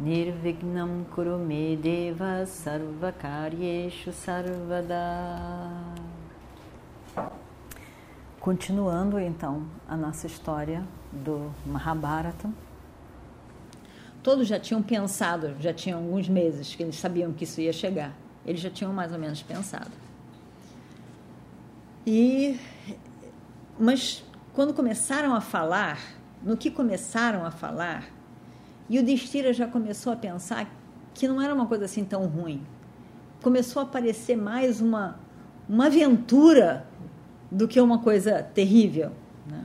Nirvignam Kurume Deva Sarvakaryeshu Sarvada Continuando então a nossa história do Mahabharata. Todos já tinham pensado, já tinham alguns meses que eles sabiam que isso ia chegar. Eles já tinham mais ou menos pensado. E mas quando começaram a falar, no que começaram a falar, e o Destira já começou a pensar que não era uma coisa assim tão ruim. Começou a parecer mais uma, uma aventura do que uma coisa terrível. Né?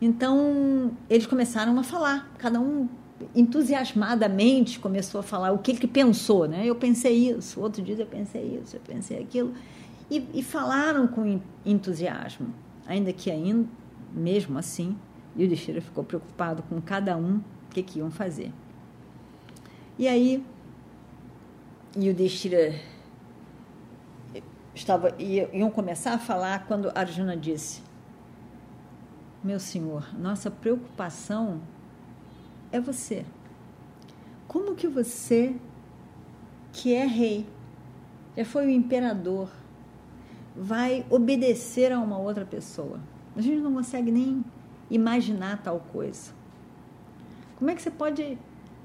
Então, eles começaram a falar, cada um entusiasmadamente começou a falar o que ele pensou. Né? Eu pensei isso, outro dia eu pensei isso, eu pensei aquilo. E, e falaram com entusiasmo, ainda que ainda, mesmo assim, Yudhishthira ficou preocupado com cada um o que, que iam fazer. E aí, Yudhishthira estava, iam começar a falar quando Arjuna disse: Meu senhor, nossa preocupação é você. Como que você, que é rei, já foi o imperador, vai obedecer a uma outra pessoa? A gente não consegue nem imaginar tal coisa. Como é que você pode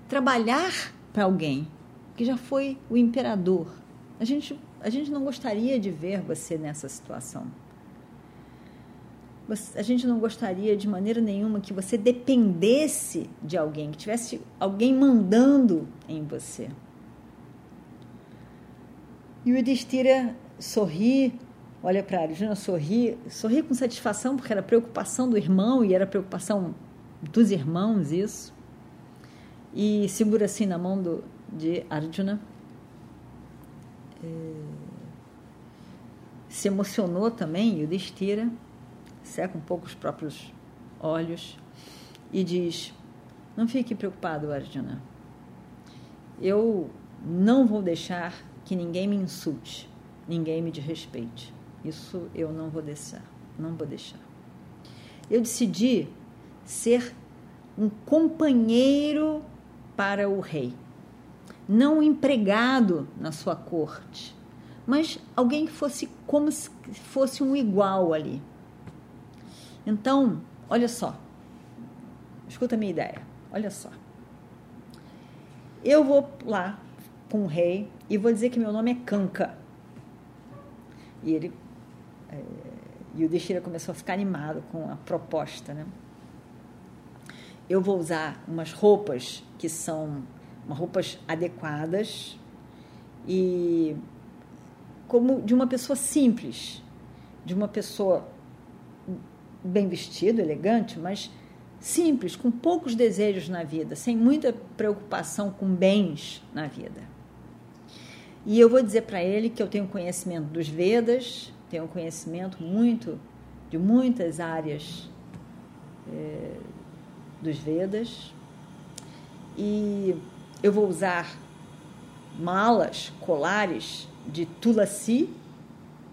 trabalhar para alguém que já foi o imperador? A gente, a gente não gostaria de ver você nessa situação. A gente não gostaria de maneira nenhuma que você dependesse de alguém, que tivesse alguém mandando em você. E o Yudhishthira sorri, olha para Arjuna, sorri, sorri com satisfação, porque era preocupação do irmão e era preocupação dos irmãos isso e segura assim na mão do, de Arjuna. É, se emocionou também, o Destira, seca um pouco os próprios olhos e diz: Não fique preocupado, Arjuna. Eu não vou deixar que ninguém me insulte, ninguém me desrespeite. Isso eu não vou deixar, não vou deixar. Eu decidi ser um companheiro para o rei. Não um empregado na sua corte, mas alguém que fosse como se fosse um igual ali. Então, olha só, escuta a minha ideia, olha só. Eu vou lá com o rei e vou dizer que meu nome é Kanka. E ele. É, e o Destira começou a ficar animado com a proposta, né? Eu vou usar umas roupas que são roupas adequadas e como de uma pessoa simples, de uma pessoa bem vestido, elegante, mas simples, com poucos desejos na vida, sem muita preocupação com bens na vida. E eu vou dizer para ele que eu tenho conhecimento dos Vedas, tenho conhecimento muito de muitas áreas é, dos Vedas. E eu vou usar malas, colares de tulasi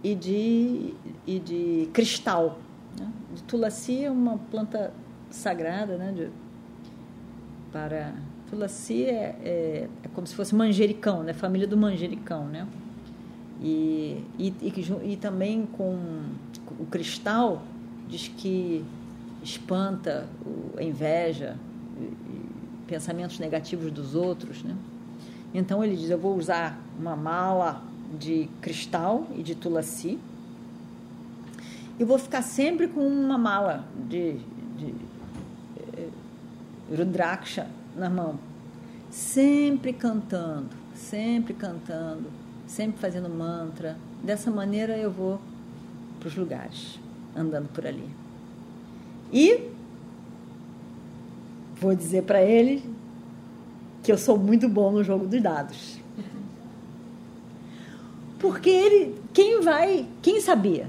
e de, e de cristal. Né? De tulasi é uma planta sagrada, né? De, para tulasi é, é, é, como se fosse manjericão, né? Família do manjericão, né? E, e, e, e também com o cristal diz que espanta a inveja, pensamentos negativos dos outros, né? Então ele diz: Eu vou usar uma mala de cristal e de tulasi e vou ficar sempre com uma mala de, de eh, rudraksha na mão, sempre cantando, sempre cantando, sempre fazendo mantra. Dessa maneira eu vou para os lugares, andando por ali. E vou dizer para ele que eu sou muito bom no jogo dos dados. Porque ele, quem vai, quem sabia?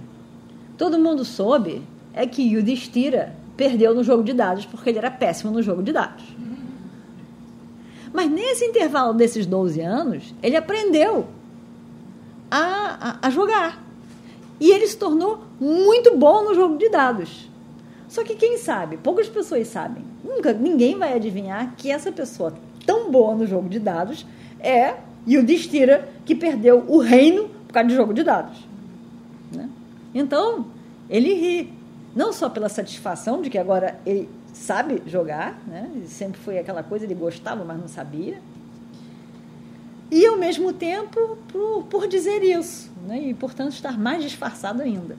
Todo mundo soube é que Yudhishthira perdeu no jogo de dados porque ele era péssimo no jogo de dados. Mas nesse intervalo desses 12 anos, ele aprendeu a, a, a jogar. E ele se tornou muito bom no jogo de dados. Só que quem sabe, poucas pessoas sabem, nunca ninguém vai adivinhar que essa pessoa tão boa no jogo de dados é Yudhishthira, que perdeu o reino por causa de jogo de dados. Né? Então, ele ri, não só pela satisfação de que agora ele sabe jogar, né? sempre foi aquela coisa, ele gostava, mas não sabia, e ao mesmo tempo por, por dizer isso, né? e portanto estar mais disfarçado ainda.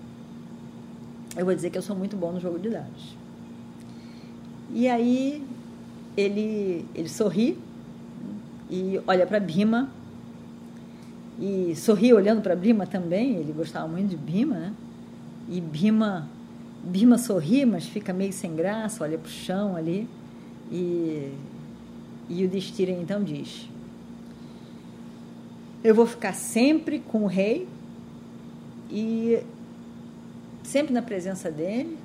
Eu vou dizer que eu sou muito bom no jogo de dados. E aí ele, ele sorri e olha para Bima e sorri olhando para Bima também, ele gostava muito de Bima, né? E Bima, Bima sorri, mas fica meio sem graça, olha para o chão ali. E, e o Destira então diz: Eu vou ficar sempre com o rei e sempre na presença dele,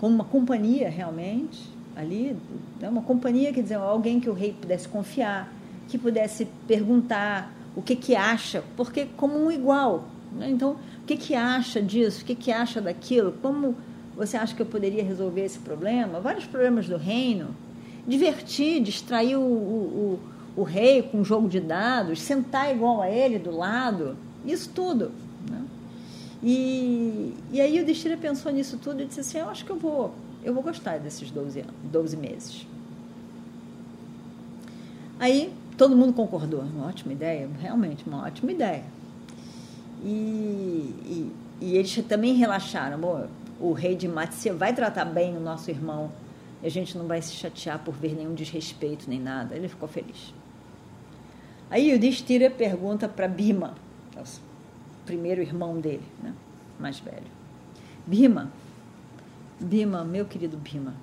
como uma companhia realmente ali, né? uma companhia, quer dizer, alguém que o rei pudesse confiar, que pudesse perguntar o que que acha, porque como um igual. Né? Então, o que que acha disso? O que que acha daquilo? Como você acha que eu poderia resolver esse problema? Vários problemas do reino. Divertir, distrair o, o, o, o rei com um jogo de dados, sentar igual a ele do lado, isso tudo. E, e aí o Destira pensou nisso tudo e disse assim, eu acho que eu vou eu vou gostar desses 12, anos, 12 meses. Aí todo mundo concordou, uma ótima ideia, realmente uma ótima ideia. E, e, e eles também relaxaram, Bom, o rei de Matsya vai tratar bem o nosso irmão, e a gente não vai se chatear por ver nenhum desrespeito nem nada. Ele ficou feliz. Aí o Distira pergunta para Bima, primeiro irmão dele, né, mais velho. Bima, Bima, meu querido Bima,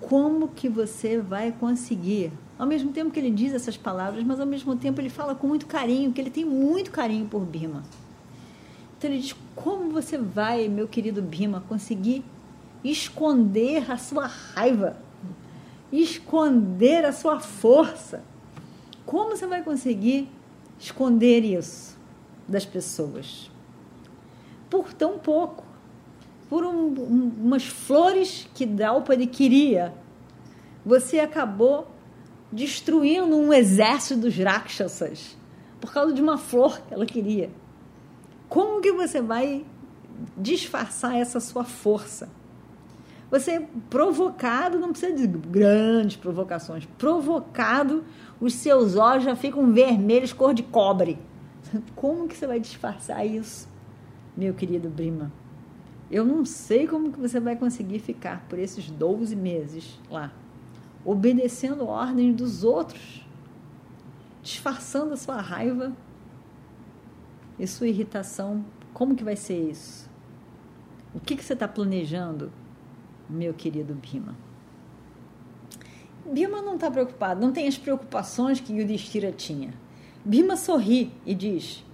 como que você vai conseguir? Ao mesmo tempo que ele diz essas palavras, mas ao mesmo tempo ele fala com muito carinho, que ele tem muito carinho por Bima. Então ele diz: como você vai, meu querido Bima, conseguir esconder a sua raiva, esconder a sua força? Como você vai conseguir esconder isso das pessoas? Por tão pouco por um, um, umas flores que Draupadi queria, você acabou destruindo um exército dos Rakshasas por causa de uma flor que ela queria. Como que você vai disfarçar essa sua força? Você provocado, não precisa de grandes provocações, provocado, os seus olhos já ficam vermelhos, cor de cobre. Como que você vai disfarçar isso, meu querido Brima? Eu não sei como que você vai conseguir ficar por esses 12 meses lá, obedecendo ordens dos outros, disfarçando a sua raiva e sua irritação. Como que vai ser isso? O que, que você está planejando, meu querido Bima? Bima não está preocupado, não tem as preocupações que Yudhishthira tinha. Bima sorri e diz: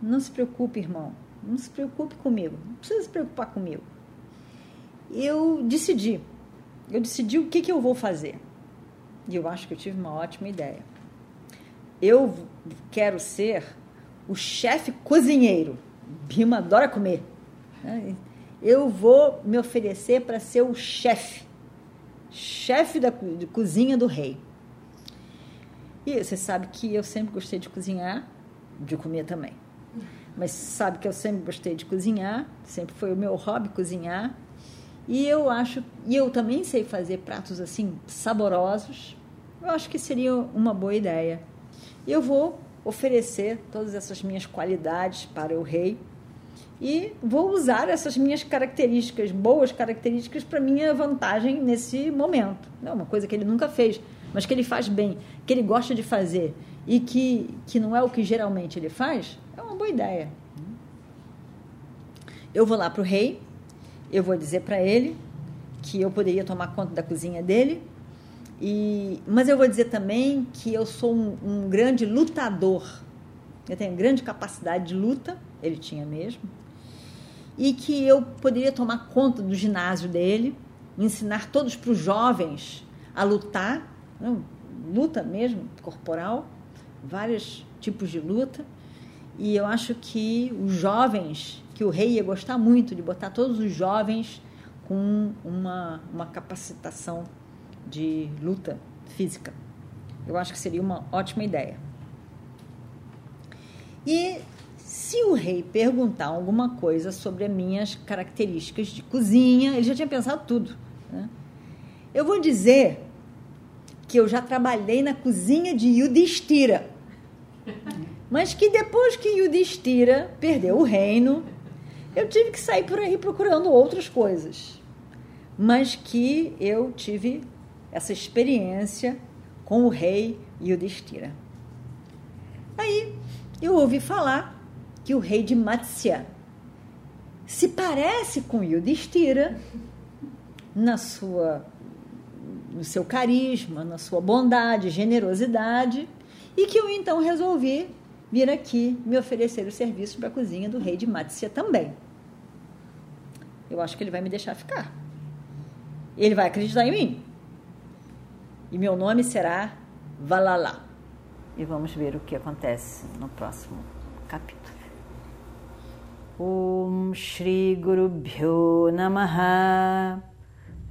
Não se preocupe, irmão. Não se preocupe comigo, não precisa se preocupar comigo. Eu decidi, eu decidi o que, que eu vou fazer. E eu acho que eu tive uma ótima ideia. Eu quero ser o chefe cozinheiro. Bima adora comer. Né? Eu vou me oferecer para ser o chefe, chefe da cozinha do rei. E você sabe que eu sempre gostei de cozinhar, de comer também mas sabe que eu sempre gostei de cozinhar, sempre foi o meu hobby cozinhar. E eu acho, e eu também sei fazer pratos assim saborosos. Eu acho que seria uma boa ideia. Eu vou oferecer todas essas minhas qualidades para o rei e vou usar essas minhas características, boas características para minha vantagem nesse momento. É uma coisa que ele nunca fez, mas que ele faz bem, que ele gosta de fazer e que, que não é o que geralmente ele faz boa ideia. Eu vou lá para o rei, eu vou dizer para ele que eu poderia tomar conta da cozinha dele, e, mas eu vou dizer também que eu sou um, um grande lutador. eu tenho grande capacidade de luta, ele tinha mesmo, e que eu poderia tomar conta do ginásio dele, ensinar todos para os jovens a lutar, luta mesmo, corporal, vários tipos de luta. E eu acho que os jovens, que o rei ia gostar muito de botar todos os jovens com uma, uma capacitação de luta física. Eu acho que seria uma ótima ideia. E se o rei perguntar alguma coisa sobre as minhas características de cozinha, ele já tinha pensado tudo. Né? Eu vou dizer que eu já trabalhei na cozinha de Yudhishthira, mas que depois que Yudhishthira perdeu o reino, eu tive que sair por aí procurando outras coisas. Mas que eu tive essa experiência com o rei Yudhishthira. Aí eu ouvi falar que o rei de Matsya se parece com Yudhishthira na sua no seu carisma, na sua bondade, generosidade, e que eu então resolvi vir aqui me oferecer o serviço para a cozinha do rei de Matsya também. Eu acho que ele vai me deixar ficar. Ele vai acreditar em mim. E meu nome será Valala. E vamos ver o que acontece no próximo capítulo. Om Shri Guru Bhyo Namaha